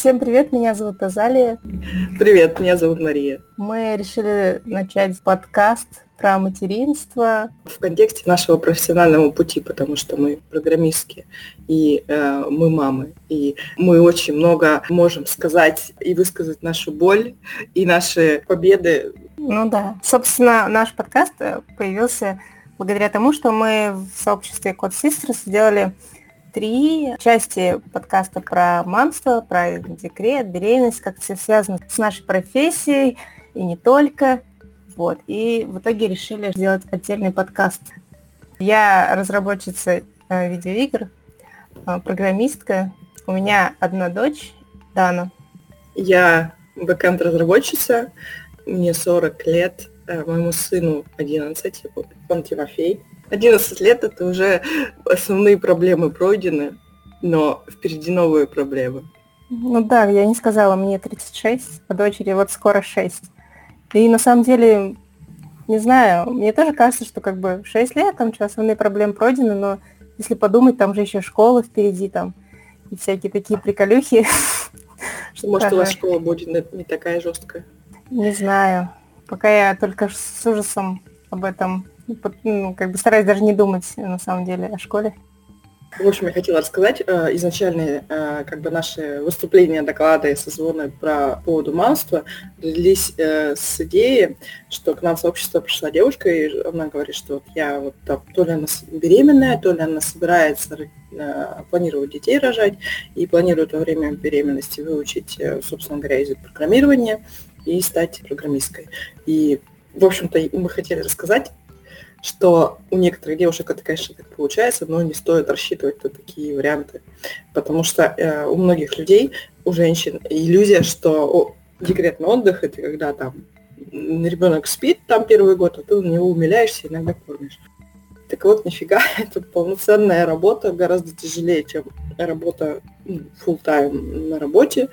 Всем привет, меня зовут Азалия. Привет, меня зовут Мария. Мы решили начать подкаст про материнство. В контексте нашего профессионального пути, потому что мы программистки, и э, мы мамы, и мы очень много можем сказать и высказать нашу боль и наши победы. Ну да. Собственно, наш подкаст э, появился благодаря тому, что мы в сообществе Code Sisters сделали три части подкаста про мамство, про декрет, беременность, как все связано с нашей профессией и не только. Вот. И в итоге решили сделать отдельный подкаст. Я разработчица э, видеоигр, э, программистка. У меня одна дочь, Дана. Я бэкэнд-разработчица, мне 40 лет, э, моему сыну 11, он Тимофей. 11 лет это уже основные проблемы пройдены, но впереди новые проблемы. Ну да, я не сказала, мне 36, а дочери вот скоро 6. И на самом деле, не знаю, мне тоже кажется, что как бы 6 лет, там что, основные проблемы пройдены, но если подумать, там же еще школа впереди, там, и всякие такие приколюхи. Может, у вас школа будет не такая жесткая? Не знаю. Пока я только с ужасом об этом ну, как бы стараюсь даже не думать на самом деле о школе. В общем, я хотела рассказать э, изначально э, как бы наши выступления, доклады, созвоны про поводу мамства родились э, с идеи, что к нам в сообщество пришла девушка, и она говорит, что вот я вот там, то ли она беременная, то ли она собирается э, планировать детей рожать, и планирует во время беременности выучить, э, собственно говоря, язык программирования и стать программисткой. И, в общем-то, мы хотели рассказать что у некоторых девушек это, конечно, так получается, но не стоит рассчитывать на такие варианты. Потому что э, у многих людей, у женщин, иллюзия, что о, декретный отдых это когда там ребенок спит там первый год, а ты на него умиляешься, иногда кормишь. Так вот, нифига, это полноценная работа, гораздо тяжелее, чем работа ну, full time на работе.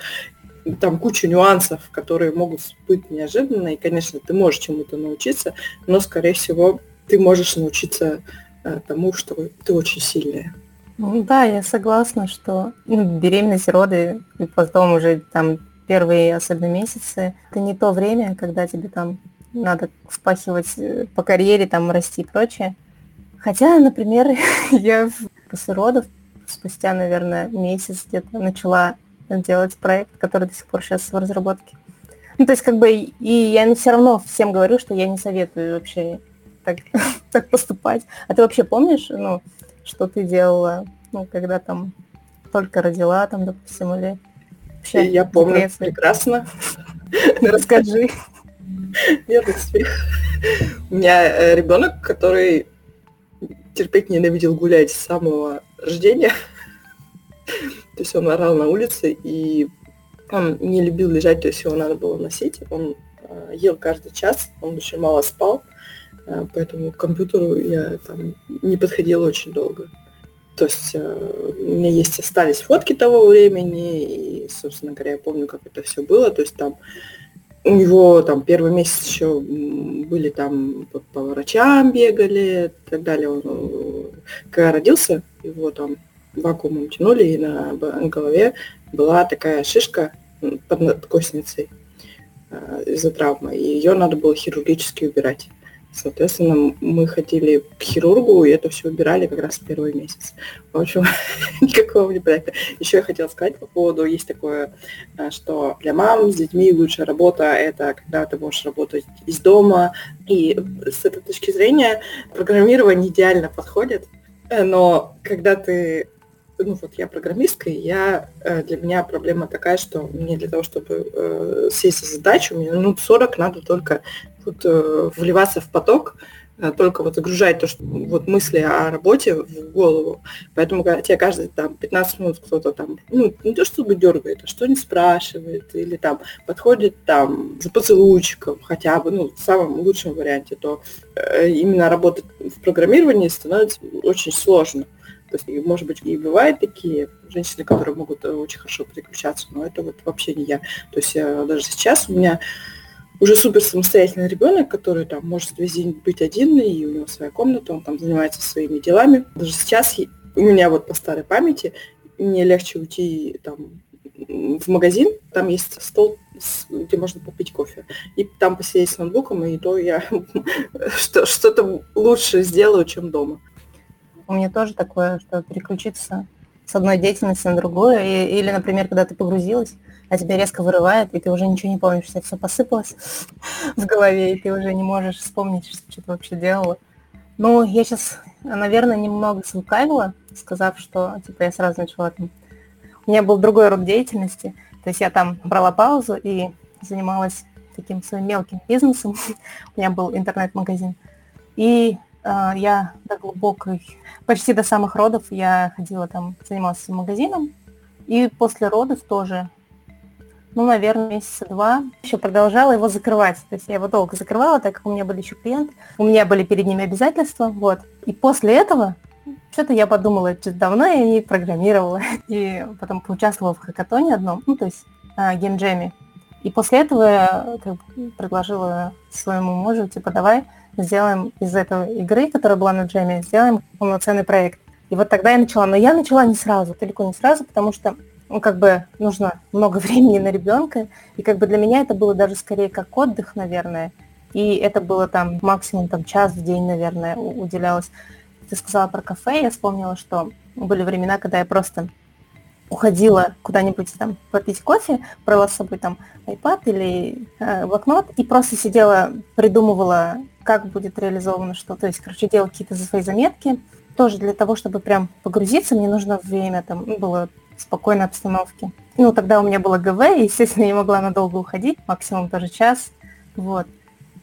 Там куча нюансов, которые могут быть неожиданно, и, конечно, ты можешь чему-то научиться, но, скорее всего, ты можешь научиться э, тому, что ты очень сильная. Ну, да, я согласна, что ну, беременность, роды, и потом уже там первые особенно месяцы, это не то время, когда тебе там надо впахивать э, по карьере, там расти и прочее. Хотя, например, я после родов спустя, наверное, месяц где-то начала делать проект, который до сих пор сейчас в разработке. Ну, то есть, как бы, и я все равно всем говорю, что я не советую вообще так, так поступать. А ты вообще помнишь, ну, что ты делала, ну, когда там только родила, там, допустим, или вообще Я помню декреции? прекрасно. Расскажи. Верности. У меня э, ребенок, который терпеть ненавидел гулять с самого рождения. То есть он орал на улице, и он не любил лежать, то есть его надо было носить. Он э, ел каждый час, он очень мало спал. Э, поэтому к компьютеру я там не подходила очень долго. То есть э, у меня есть остались фотки того времени, и, собственно говоря, я помню, как это все было. То есть там у него там первый месяц еще были там по, по врачам бегали и так далее. Он, э, когда родился, его там вакуумом тянули, и на голове была такая шишка под надкосницей из-за травмы. И ее надо было хирургически убирать. Соответственно, мы ходили к хирургу, и это все убирали как раз в первый месяц. В общем, никакого не проекта. Еще я хотела сказать по поводу, есть такое, э, что для мам с детьми лучшая работа – это когда ты можешь работать из дома. И с этой точки зрения программирование идеально подходит. Э, но когда ты ну вот я программистка, и я, э, для меня проблема такая, что мне для того, чтобы э, сесть за задачу, мне минут 40 надо только вот, э, вливаться в поток, э, только вот загружать то, что вот мысли о работе в голову. Поэтому когда тебе каждые там 15 минут кто-то там, ну, не то чтобы дергает, а что не спрашивает, или там подходит там за поцелуйчиком хотя бы, ну, в самом лучшем варианте, то э, именно работать в программировании становится очень сложно. То есть, может быть, и бывают такие женщины, которые могут э, очень хорошо переключаться, но это вот вообще не я. То есть я, даже сейчас у меня уже супер самостоятельный ребенок, который там может весь день быть один, и у него своя комната, он там занимается своими делами. Даже сейчас у меня вот по старой памяти мне легче уйти там в магазин, там есть стол, где можно попить кофе. И там посидеть с ноутбуком, и то я что-то лучше сделаю, чем дома. У меня тоже такое, что переключиться с одной деятельности на другую. И, или, например, когда ты погрузилась, а тебя резко вырывает, и ты уже ничего не помнишь, что все посыпалось в голове, и ты уже не можешь вспомнить, что ты вообще делала. Ну, я сейчас, наверное, немного слукавила, сказав, что типа я сразу начала там... У меня был другой род деятельности, то есть я там брала паузу и занималась таким своим мелким бизнесом. У меня был интернет-магазин. И я до глубокой, почти до самых родов я ходила там, занималась магазином. И после родов тоже ну, наверное, месяца два. Еще продолжала его закрывать. То есть я его долго закрывала, так как у меня были еще клиенты. У меня были перед ними обязательства. Вот. И после этого что-то я подумала, что давно я не программировала. И потом поучаствовала в хакатоне одном, ну, то есть э, геймджеме. И после этого я как бы, предложила своему мужу, типа, давай сделаем из этой игры, которая была на джеме, сделаем полноценный проект. И вот тогда я начала. Но я начала не сразу, далеко не сразу, потому что ну, как бы нужно много времени на ребенка, и как бы для меня это было даже скорее как отдых, наверное, и это было там максимум там час в день, наверное, уделялось. Ты сказала про кафе, я вспомнила, что были времена, когда я просто уходила куда-нибудь там попить кофе, брала с собой там iPad или э, блокнот и просто сидела, придумывала, как будет реализовано что. То есть, короче, делала какие-то свои заметки. Тоже для того, чтобы прям погрузиться, мне нужно время, там ну, было спокойной обстановке. Ну, тогда у меня было ГВ, и, естественно, я не могла надолго уходить, максимум тоже час. Вот.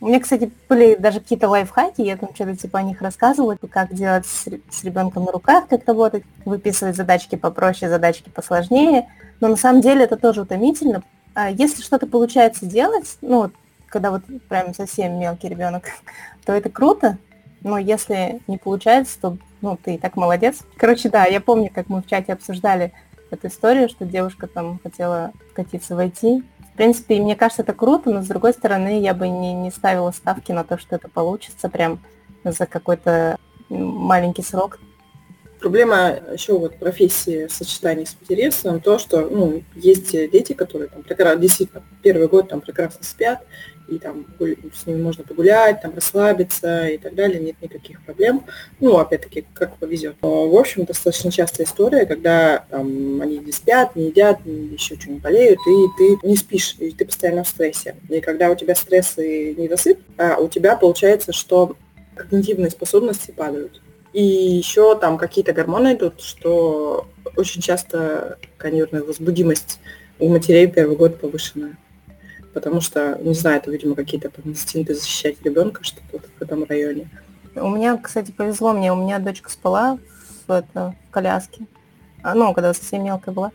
У меня, кстати, были даже какие-то лайфхаки, я там что-то типа о них рассказывала, как делать с, с ребенком на руках, как работать, выписывать задачки попроще, задачки посложнее. Но на самом деле это тоже утомительно. А если что-то получается делать, ну, когда вот прям совсем мелкий ребенок, то это круто, но если не получается, то ну, ты и так молодец. Короче, да, я помню, как мы в чате обсуждали эту историю, что девушка там хотела катиться в IT. В принципе, мне кажется, это круто, но с другой стороны, я бы не, не ставила ставки на то, что это получится прям за какой-то маленький срок. Проблема еще вот профессии в сочетании с материнством, то, что ну, есть дети, которые там, прекрасно, действительно первый год там прекрасно спят, и там с ними можно погулять, там расслабиться и так далее, нет никаких проблем. Ну, опять-таки, как повезет. Но, в общем, достаточно частая история, когда там, они не спят, не едят, еще что-нибудь болеют, и ты не спишь, и ты постоянно в стрессе. И когда у тебя стресс и недосып, а у тебя получается, что когнитивные способности падают. И еще там какие-то гормоны идут, что очень часто, наверное, возбудимость у матерей первый год повышенная потому что, не знаю, это, видимо, какие-то там инстинкты защищать ребенка, что-то в этом районе. У меня, кстати, повезло мне, у меня дочка спала в, это, в коляске, а, ну, когда совсем мелкая была.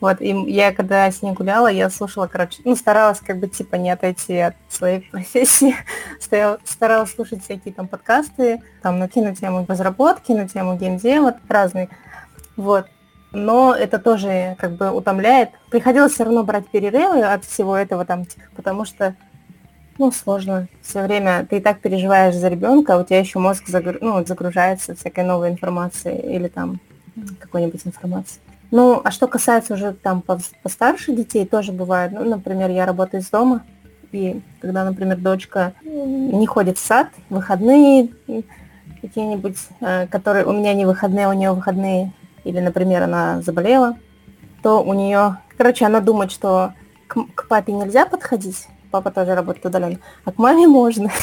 Вот, и я, когда с ней гуляла, я слушала, короче, ну, старалась как бы, типа, не отойти от своей профессии, Стояла, старалась слушать всякие там подкасты, там, на тему разработки, на тему геймдева, разные. Вот, но это тоже как бы утомляет. Приходилось все равно брать перерывы от всего этого там, потому что ну, сложно. Все время ты и так переживаешь за ребенка, а у тебя еще мозг загру... ну, загружается всякой новой информацией или там какой-нибудь информации. Ну, а что касается уже там постарше детей, тоже бывает. Ну, например, я работаю из дома, и когда, например, дочка не ходит в сад, выходные какие-нибудь, э, которые у меня не выходные, у нее выходные, или, например, она заболела, то у нее, короче, она думает, что к, к папе нельзя подходить, папа тоже работает удаленно, а к маме можно.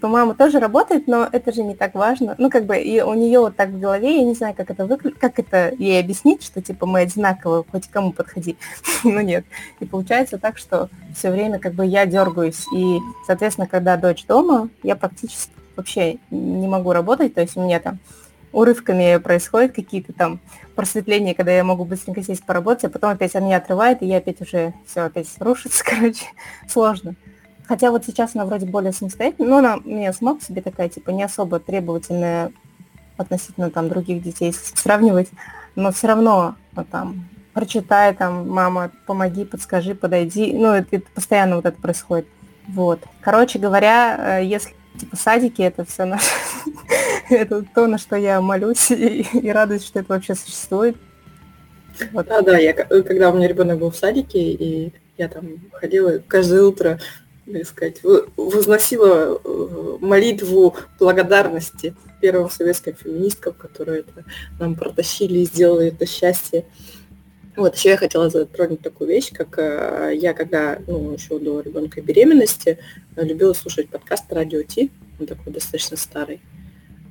То мама тоже работает, но это же не так важно. Ну, как бы, и у нее вот так в голове, я не знаю, как это выглядит, как это ей объяснить, что, типа, мы одинаково, хоть кому подходи. ну, нет. И получается так, что все время, как бы, я дергаюсь. И, соответственно, когда дочь дома, я практически вообще не могу работать, то есть у меня там урывками происходят какие-то там просветления, когда я могу быстренько сесть поработать, а потом опять она меня и я опять уже все опять рушится, короче, сложно. Хотя вот сейчас она вроде более самостоятельная, но она меня по себе такая, типа, не особо требовательная относительно там других детей сравнивать, но все равно ну, там прочитай, там, мама, помоги, подскажи, подойди. Ну, это, это постоянно вот это происходит. Вот. Короче говоря, э, если типа садики это все наше это то, на что я молюсь и, и радуюсь, что это вообще существует. Вот. А, да, я, когда у меня ребенок был в садике, и я там ходила каждое утро, так сказать, возносила э, молитву благодарности первым советским феминисткам, которые это нам протащили и сделали это счастье. Вот, еще я хотела затронуть такую вещь, как э, я, когда, ну, еще до ребенка беременности, любила слушать подкаст «Радио Ти», он такой достаточно старый.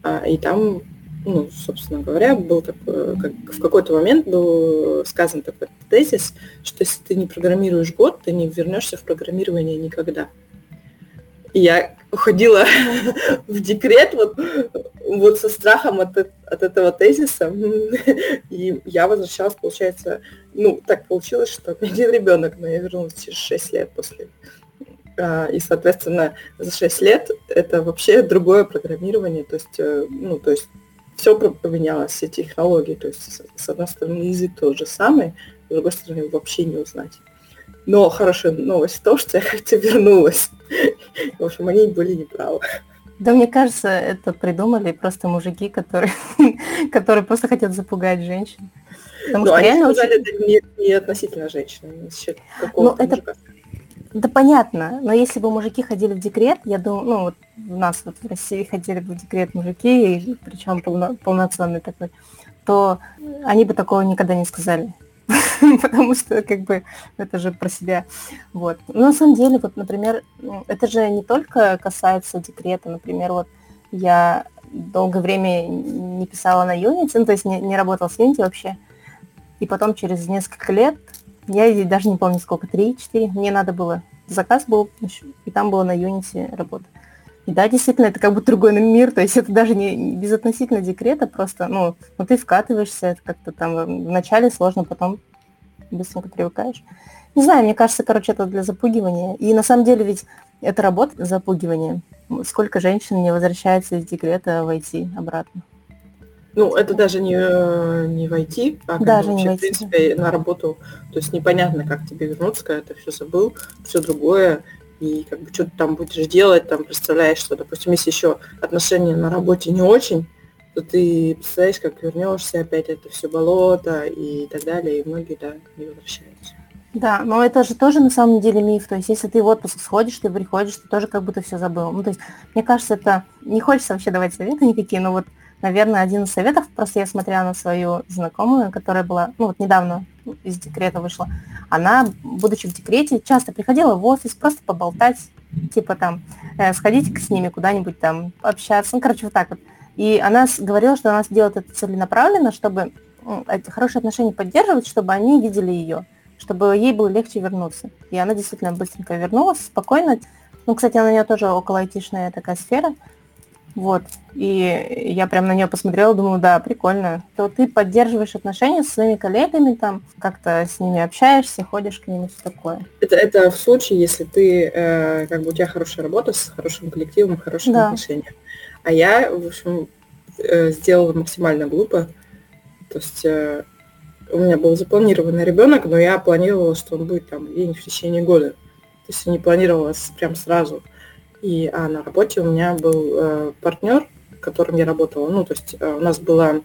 А, и там ну, собственно говоря, был такой, как, в какой-то момент был сказан такой тезис, что если ты не программируешь год, ты не вернешься в программирование никогда. И я уходила в декрет вот, вот со страхом от, от этого тезиса. И я возвращалась, получается, ну, так получилось, что один ребенок, но я вернулась через 6 лет после а, и, соответственно, за 6 лет это вообще другое программирование. То есть, э, ну, то есть все поменялось, все технологии. То есть, с одной стороны, язык тот же самый, с другой стороны, вообще не узнать. Но хорошая новость в том, что я как-то вернулась. В общем, они были неправы. Да, мне кажется, это придумали просто мужики, которые, которые просто хотят запугать женщин. Потому что они сказали, очень... это не, не относительно женщины, ну, это, мужика. Да понятно, но если бы мужики ходили в декрет, я думаю, ну вот у нас вот в России ходили бы в декрет мужики, и, причем полно, полноценный такой, то они бы такого никогда не сказали. Потому что как бы это же про себя. Вот. Но на самом деле, вот, например, это же не только касается декрета. Например, вот я долгое время не писала на Unity, ну, то есть не, не работала с Unity вообще. И потом через несколько лет я даже не помню сколько, три, четыре. Мне надо было, заказ был, и там было на Unity работа. И да, действительно, это как бы другой мир, то есть это даже не безотносительно декрета, просто, ну, ну ты вкатываешься, это как-то там вначале сложно, потом быстренько привыкаешь. Не знаю, мне кажется, короче, это для запугивания. И на самом деле ведь это работа запугивания. Сколько женщин не возвращается из декрета войти обратно? Ну, это даже не, э, не войти, а даже вообще, не в принципе, на работу. То есть непонятно, как тебе вернуться, когда ты все забыл, все другое, и как бы что ты там будешь делать, там представляешь, что, допустим, если еще отношения на работе не очень, то ты представляешь, как вернешься, опять это все болото и так далее, и многие, да, не возвращаются. Да, но это же тоже на самом деле миф. То есть, если ты в отпуск сходишь, ты приходишь, ты тоже как будто все забыл. Ну, то есть, мне кажется, это не хочется вообще давать советы никакие, но вот наверное, один из советов, просто я смотрела на свою знакомую, которая была, ну вот недавно из декрета вышла, она, будучи в декрете, часто приходила в офис просто поболтать, типа там, э, сходить с ними куда-нибудь там, общаться, ну, короче, вот так вот. И она говорила, что она делает это целенаправленно, чтобы эти хорошие отношения поддерживать, чтобы они видели ее, чтобы ей было легче вернуться. И она действительно быстренько вернулась, спокойно. Ну, кстати, на нее тоже около айтишная такая сфера. Вот. И я прям на нее посмотрела, думаю, да, прикольно. То ты поддерживаешь отношения со своими коллегами, там, как-то с ними общаешься, ходишь к ним и все такое. Это, это в случае, если ты, э, как бы у тебя хорошая работа с хорошим коллективом, хорошими да. отношениями. А я, в общем, э, сделала максимально глупо. То есть э, у меня был запланированный ребенок, но я планировала, что он будет там где-нибудь в течение года. То есть не планировала прям сразу. И а на работе у меня был э, партнер, которым я работала. Ну, то есть э, у нас была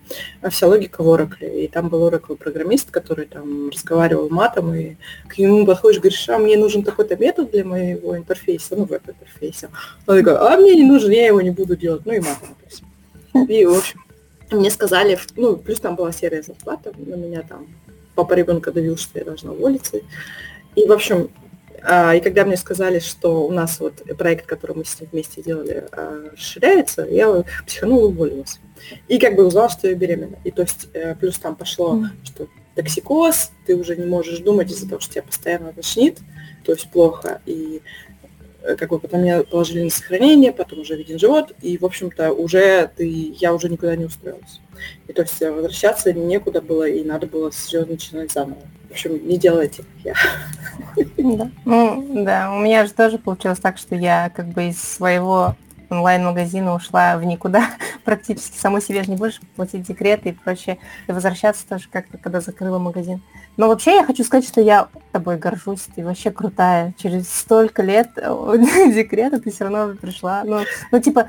вся логика в Oracle, и там был Oracle программист, который там разговаривал матом, и к нему подходишь, говоришь, а мне нужен такой-то метод для моего интерфейса, ну, веб-интерфейса. Он такой, а мне не нужен, я его не буду делать, ну и матом. И, в общем, мне сказали, ну, плюс там была серия зарплата, на меня там папа ребенка давил, что я должна уволиться. И, в общем, и когда мне сказали, что у нас вот проект, который мы с ним вместе делали, а, расширяется, я психанула и уволилась. И как бы узнала, что я беременна. И то есть э, плюс там пошло, mm. что токсикоз, ты уже не можешь думать из-за того, что тебя постоянно тошнит, то есть плохо. И э, как бы потом меня положили на сохранение, потом уже виден живот, и, в общем-то, уже ты, я уже никуда не устроилась. И то есть возвращаться некуда было, и надо было все начинать заново. В общем, не делайте, я. Да. Ну, да, у меня же тоже получилось так, что я как бы из своего онлайн-магазина ушла в никуда. Практически самой себе же не будешь платить декреты и прочее. И возвращаться тоже как-то, когда закрыла магазин. Но вообще я хочу сказать, что я тобой горжусь. Ты вообще крутая. Через столько лет декрета ты все равно пришла. Ну, ну типа,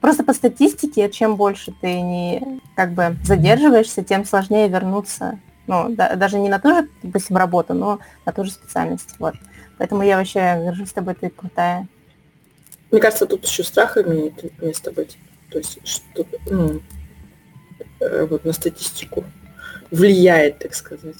Просто по статистике, чем больше ты не как бы задерживаешься, тем сложнее вернуться Ну, да, даже не на ту же, допустим, работу, но на ту же специальность. Вот. Поэтому я вообще горжусь с тобой, ты крутая. Мне кажется, тут еще страх имеет место быть. То есть, что, ну, э, вот на статистику влияет, так сказать.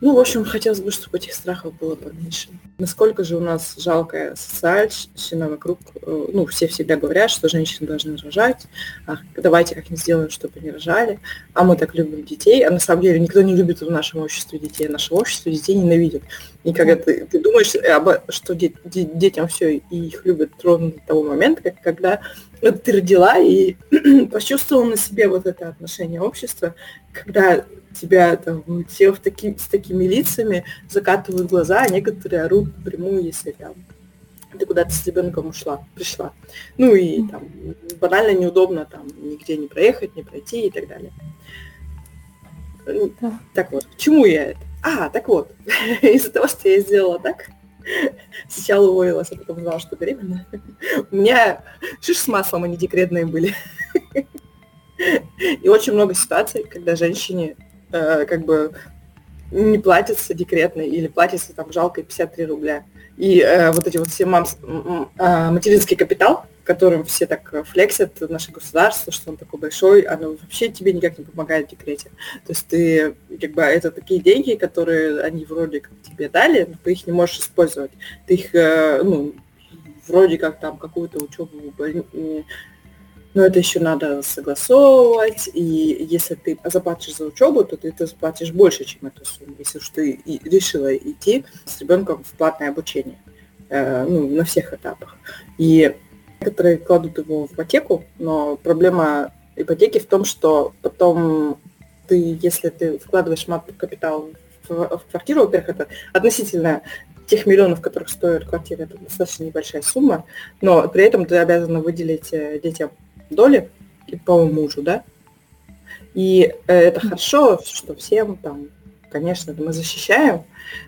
Ну, в общем, хотелось бы, чтобы этих страхов было поменьше. Насколько же у нас жалкая социальщина вокруг, э, ну, все всегда говорят, что женщины должны рожать, а давайте как-нибудь сделаем, чтобы они рожали, а мы так любим детей, а на самом деле никто не любит в нашем обществе детей, наше общество детей ненавидит. И когда ты, ты думаешь, что де, де, детям все и их любят ровно до того момента, как, когда ты родила и почувствовала на себе вот это отношение общества, когда тебя там все в таки, с такими лицами закатывают глаза, а некоторые орут прямую, если там ты куда-то с ребенком ушла, пришла. Ну и там банально неудобно там нигде не проехать, не пройти и так далее. Да. Так вот, к чему я это? А, так вот, из-за того, что я сделала так, сначала уволилась, а потом узнала, что беременна, у меня шиш с маслом, они декретные были. И очень много ситуаций, когда женщине э, как бы не платится декретный или платится там жалко 53 рубля. И э, вот эти вот все мамс, э, материнский капитал, которым все так флексят, наше государство, что он такой большой, оно вообще тебе никак не помогает в декрете. То есть ты, как бы, это такие деньги, которые они вроде как тебе дали, но ты их не можешь использовать. Ты их, э, ну, вроде как там какую-то учебу но это еще надо согласовывать, и если ты заплатишь за учебу, то ты, ты заплатишь больше, чем эту сумму, если уж ты и решила идти с ребенком в платное обучение, э, ну, на всех этапах. И некоторые кладут его в ипотеку, но проблема ипотеки в том, что потом ты, если ты вкладываешь мат капитал в, в квартиру, во-первых, это относительно тех миллионов, которых стоит квартира, это достаточно небольшая сумма, но при этом ты обязана выделить э, детям доли по мужу, да, и э, это хорошо, что всем там, конечно, мы защищаем,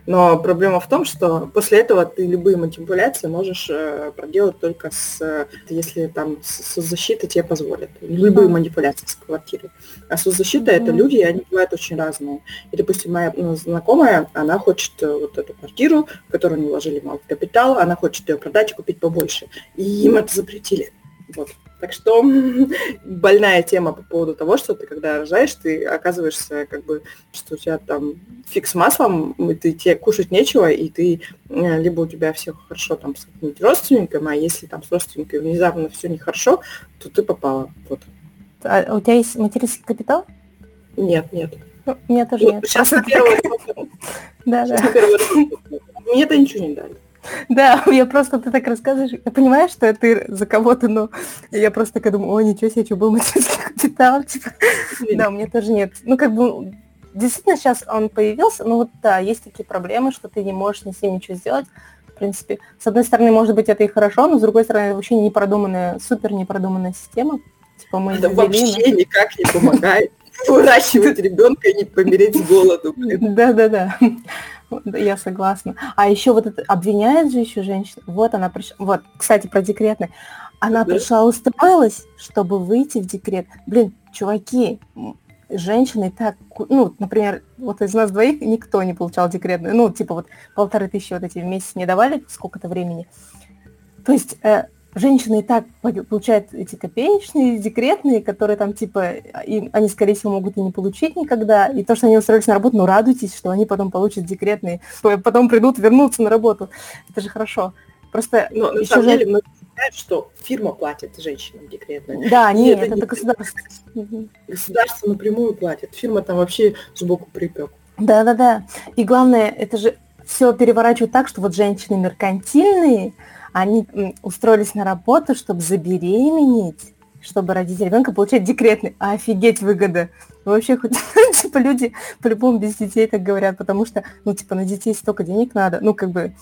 но проблема в том, что после этого ты любые манипуляции можешь э, проделать только с, если там соцзащита тебе позволит. Любые манипуляции с квартирой. А соцзащита это люди, и они бывают очень разные. И, допустим, моя ну, знакомая, она хочет э, вот эту квартиру, в которую они вложили мало капитал, она хочет ее продать и купить побольше. И им это запретили. Вот. Так что больная тема по поводу того, что ты когда рожаешь, ты оказываешься как бы, что у тебя там фиг с маслом, и ты, тебе кушать нечего, и ты э, либо у тебя все хорошо там с каким-нибудь родственником, а если там с родственником внезапно все нехорошо, то ты попала. Вот. А у тебя есть материнский капитал? Нет, нет. Ну, у меня тоже ну, нет. Сейчас на первый Да, да. Мне это ничего не дали. Да, я просто, ты так рассказываешь, я понимаю, что ты за кого-то, но я просто такая думаю, о, ничего себе, что был материнский капитал, типа, да, у меня тоже нет. Ну, как бы, действительно, сейчас он появился, но вот, да, есть такие проблемы, что ты не можешь ни с ним ничего сделать, в принципе. С одной стороны, может быть, это и хорошо, но с другой стороны, вообще непродуманная, супер непродуманная система. Типа мы это вообще никак не помогает выращивать ребенка и не помереть с голоду. Да-да-да. Я согласна. А еще вот это обвиняет же еще женщина. Вот она пришла. Вот, кстати, про декретный. Она да. пришла, устроилась, чтобы выйти в декрет. Блин, чуваки, женщины так, ну, например, вот из нас двоих никто не получал декретный, ну, типа вот полторы тысячи вот эти в месяц не давали сколько-то времени. То есть э, женщины и так получают эти копеечные, декретные, которые там, типа, и они, скорее всего, могут и не получить никогда. И то, что они устроились на работу, ну, радуйтесь, что они потом получат декретные, потом придут, вернутся на работу. Это же хорошо. Просто Но на самом же... деле мы что фирма платит женщинам декретные. Да, нет, это, это не государство. Государство напрямую платит. Фирма там вообще сбоку припек. Да-да-да. И главное, это же все переворачивают так, что вот женщины меркантильные, они устроились на работу, чтобы забеременеть, чтобы родить ребенка, получать декретный. А офигеть выгода. Вообще, хоть, типа, люди по-любому без детей так говорят, потому что, ну, типа, на детей столько денег надо, ну, как бы,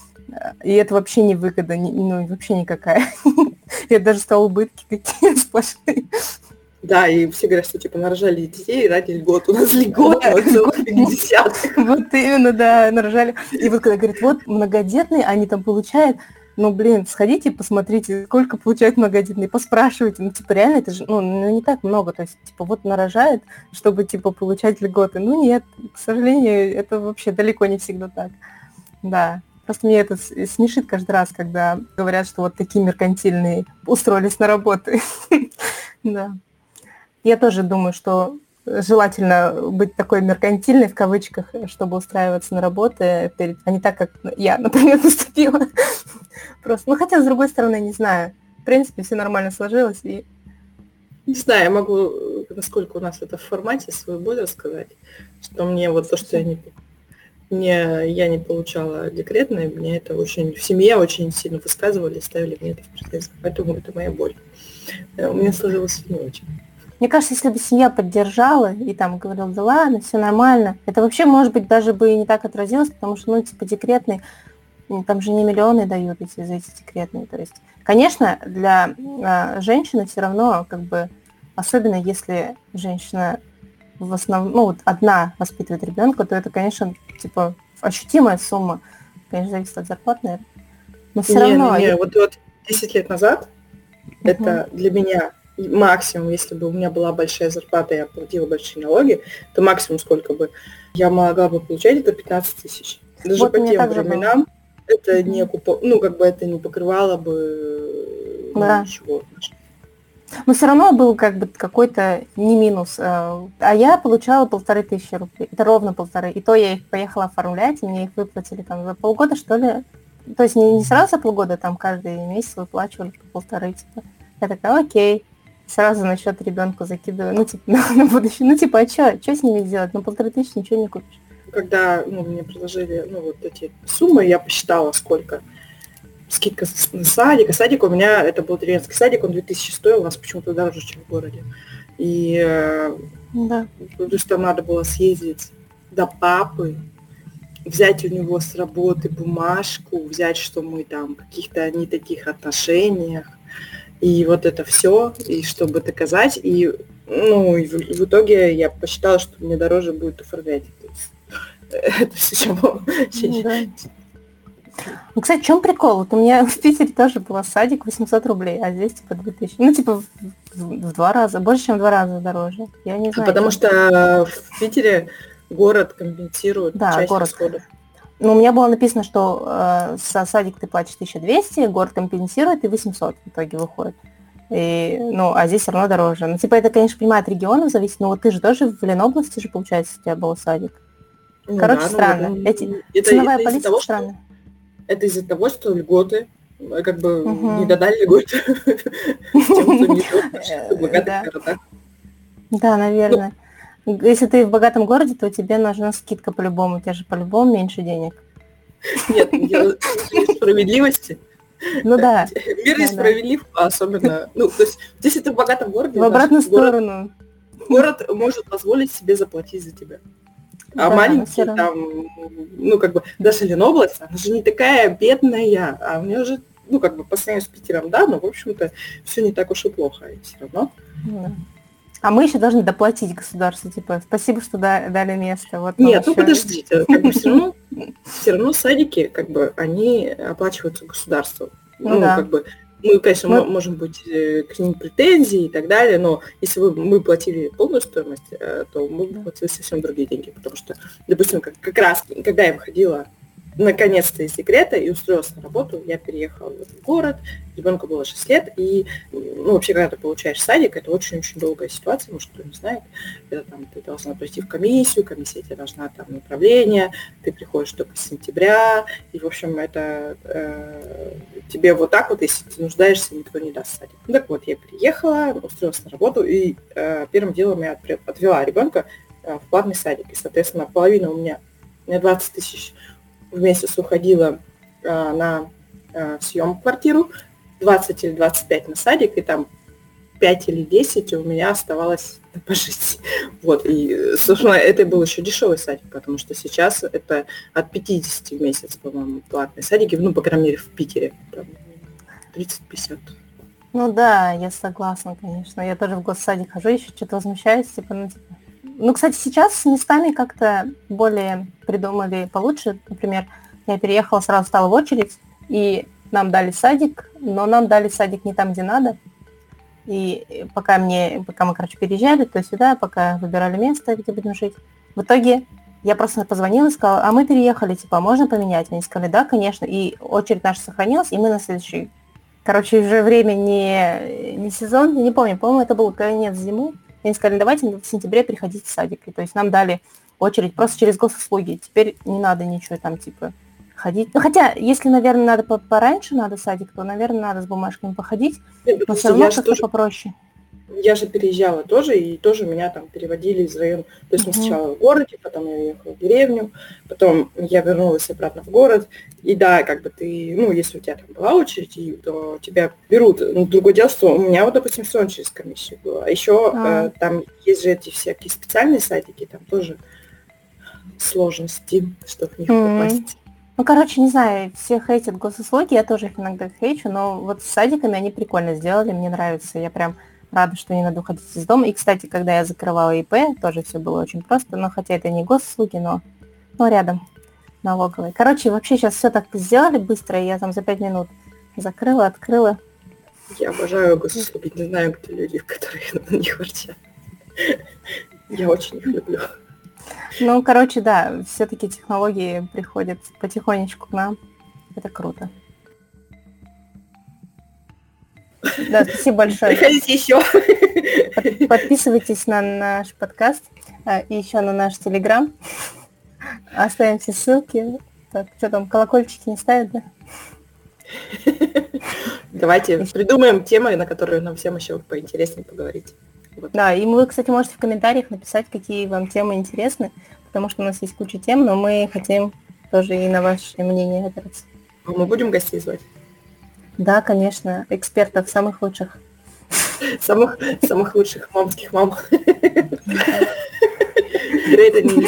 и это вообще не выгода, не, ну, вообще никакая. Я даже стала убытки какие сплошные. Да, и все говорят, что типа нарожали детей, родили год. У нас льготно, да, целых 50. Вот именно, да, нарожали. И вот когда говорят, вот многодетные, они там получают ну, блин, сходите, посмотрите, сколько получает многодетный, поспрашивайте. Ну, типа, реально, это же, ну, ну, не так много. То есть, типа, вот нарожает, чтобы, типа, получать льготы. Ну, нет, к сожалению, это вообще далеко не всегда так. Да. Просто мне это смешит каждый раз, когда говорят, что вот такие меркантильные устроились на работу. Да. Я тоже думаю, что желательно быть такой меркантильной, в кавычках, чтобы устраиваться на работу, а не так, как я, например, поступила. Просто, ну, хотя, с другой стороны, не знаю. В принципе, все нормально сложилось, и не знаю, я могу, насколько у нас это в формате, свой боль рассказать, что мне вот то, что я не, не, я не получала декретное, мне это очень, в семье очень сильно высказывали, ставили мне это в претензии, поэтому это моя боль. Э, у меня сложилось не очень. Мне кажется, если бы семья поддержала и там говорила, да ладно, все нормально, это вообще, может быть, даже бы и не так отразилось, потому что, ну, типа, декретный, там же не миллионы дают эти, за эти декретные. То есть, конечно, для э, женщины все равно, как бы, особенно если женщина в основном, ну, вот одна воспитывает ребенка, то это, конечно, типа, ощутимая сумма. Конечно, зависит от зарплаты, наверное. Но все не, равно... Не, не, вот, вот 10 лет назад uh-huh. это для меня максимум, если бы у меня была большая зарплата, я платила большие налоги, то максимум сколько бы я могла бы получать, это 15 тысяч. Даже вот по тем временам было. это не купо... ну, как бы это не покрывало бы ну, да. ничего. Но все равно был как бы какой-то не минус. Э, а я получала полторы тысячи рублей. Это ровно полторы. И то я их поехала оформлять, и мне их выплатили там за полгода, что ли. То есть не, не сразу за полгода, там каждый месяц выплачивали по полторы, типа. Я такая, окей сразу на счет ребенку закидываю, ну, типа, на, на будущее. Ну, типа, а что, что с ними делать? Ну, полторы тысячи ничего не купишь. Когда ну, мне предложили ну, вот эти суммы, я посчитала, сколько скидка на садик. А садик у меня, это был деревенский садик, он 2000 стоил, у нас почему-то дороже, чем в городе. И да. потому что там надо было съездить до папы, взять у него с работы бумажку, взять, что мы там в каких-то не таких отношениях, и вот это все, и чтобы доказать, и, ну, и в, и в итоге я посчитала, что мне дороже будет оформлять. Это все, чем... Ну, да. Ну, кстати, в чем прикол? Вот у меня в Питере тоже был садик 800 рублей, а здесь типа 2000. Ну, типа в, два раза, больше, чем в два раза дороже. Я не знаю. Потому что в Питере город компенсирует да, часть город. расходов. Ну, у меня было написано, что э, со садик ты платишь 1200, город компенсирует, и 800 в итоге выходит. И, ну, а здесь все равно дороже. Ну, типа, это, конечно, понимаю, от регионов зависит, но вот ты же тоже в Ленобласти же, получается, у тебя был садик. Ну, Короче, да, ну, странно. Ну, Эти, это, ценовая это политика того, странная. Это из-за того, что льготы э, как бы угу. не додали льготы тем, кто не в Да, наверное. Если ты в богатом городе, то тебе нужна скидка по-любому. У тебя же по-любому меньше денег. Нет, дело справедливости. Ну да. Мир несправедлив, да, особенно, ну, то есть, если ты в богатом городе, в обратную сторону. Город может позволить себе заплатить за тебя. А да, маленький там, ну, как бы, даже Ленобласть, она же не такая бедная, а у нее же, ну, как бы, по сравнению с Питером, да, но, в общем-то, все не так уж и плохо, и все равно. Да. А мы еще должны доплатить государству, типа, спасибо, что дали место. Вот Нет, ну еще... подождите, как бы все равно, все равно садики, как бы, они оплачиваются государством. Ну, ну да. как бы, мы, конечно, мы... можем быть э, к ним претензии и так далее, но если вы, мы платили полную стоимость, э, то мы платили совсем другие деньги, потому что, допустим, как, как раз, когда я выходила наконец-то из секрета и устроилась на работу. Я переехала в этот город, ребенку было 6 лет, и, ну, вообще, когда ты получаешь садик, это очень-очень долгая ситуация, может, кто не знает. Это там ты должна прийти в комиссию, комиссия тебе должна там направление, ты приходишь только с сентября, и, в общем, это э, тебе вот так вот, если ты нуждаешься, никто не даст садик. Ну, так вот, я приехала, устроилась на работу, и э, первым делом я отвела ребенка э, в платный садик, и, соответственно, половина у меня, у меня 20 тысяч месяц уходила а, на а, съем квартиру, 20 или 25 на садик, и там 5 или 10 у меня оставалось пожить. Вот, и, собственно, это был еще дешевый садик, потому что сейчас это от 50 в месяц, по-моему, платные садики, ну, по крайней мере, в Питере, 30-50. Ну да, я согласна, конечно. Я тоже в госсадик хожу, еще что-то возмущаюсь, типа, ну, типа, ну, кстати, сейчас местами как-то более придумали получше. Например, я переехала, сразу стала в очередь, и нам дали садик, но нам дали садик не там, где надо. И пока мне, пока мы, короче, переезжали то сюда, пока выбирали место, где будем жить, в итоге я просто позвонила и сказала, а мы переехали, типа, можно поменять? Они сказали, да, конечно. И очередь наша сохранилась, и мы на следующий. Короче, уже время не, не сезон, не помню, по-моему, это был конец зимы. И они сказали, давайте в сентябре приходите в садик. И, то есть нам дали очередь просто через госуслуги. Теперь не надо ничего там, типа, ходить. Ну, хотя, если, наверное, надо пораньше надо садик, то, наверное, надо с бумажками походить. Нет, но все равно как-то тоже... попроще я же переезжала тоже, и тоже меня там переводили из района. То есть мы сначала в городе, потом я уехала в деревню, потом я вернулась обратно в город. И да, как бы ты, ну, если у тебя там была очередь, то тебя берут. Ну, другое дело, что у меня вот, допустим, все через комиссию было. А еще а. Э, там есть же эти всякие специальные сайтики, там тоже сложности, чтобы в них mm-hmm. попасть. Ну, короче, не знаю, все хейтят госуслуги, я тоже их иногда хейчу, но вот с садиками они прикольно сделали, мне нравится. Я прям рада, что не надо уходить из дома. И, кстати, когда я закрывала ИП, тоже все было очень просто, но хотя это не госуслуги, но, но рядом налоговой. Короче, вообще сейчас все так сделали быстро, и я там за пять минут закрыла, открыла. Я обожаю госуслуги, не знаю, кто люди, которые на них ворчат. Я очень их люблю. Ну, короче, да, все-таки технологии приходят потихонечку к нам. Это круто. Да, спасибо большое. Приходите еще. Подписывайтесь на наш подкаст а, и еще на наш телеграм. Оставим все ссылки. Так, что там, колокольчики не ставят, да? Давайте придумаем темы, на которые нам всем еще поинтереснее поговорить. Вот. Да, и вы, кстати, можете в комментариях написать, какие вам темы интересны, потому что у нас есть куча тем, но мы хотим тоже и на ваше мнение опираться. А мы будем гостей звать? Да, конечно, экспертов самых лучших. Самых, самых лучших мамских мам. Это не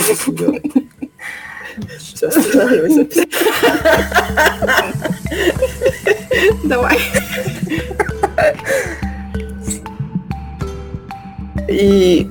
Все, останавливайся. Давай. И